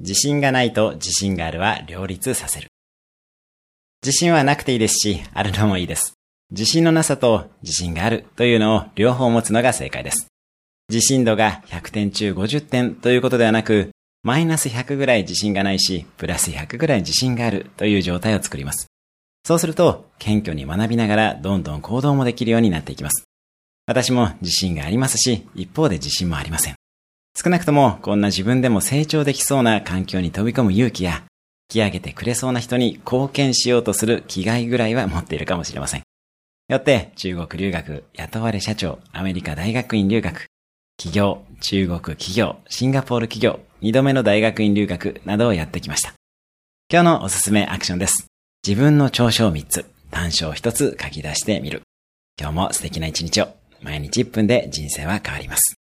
自信がないと自信があるは両立させる。自信はなくていいですし、あるのもいいです。自信のなさと自信があるというのを両方持つのが正解です。自信度が100点中50点ということではなく、マイナス100ぐらい自信がないし、プラス100ぐらい自信があるという状態を作ります。そうすると、謙虚に学びながらどんどん行動もできるようになっていきます。私も自信がありますし、一方で自信もありません。少なくともこんな自分でも成長できそうな環境に飛び込む勇気や、引き上げてくれそうな人に貢献しようとする気概ぐらいは持っているかもしれません。よって、中国留学、雇われ社長、アメリカ大学院留学、企業、中国企業、シンガポール企業、二度目の大学院留学などをやってきました。今日のおすすめアクションです。自分の長所を3つ、短所を1つ書き出してみる。今日も素敵な一日を。毎日1分で人生は変わります。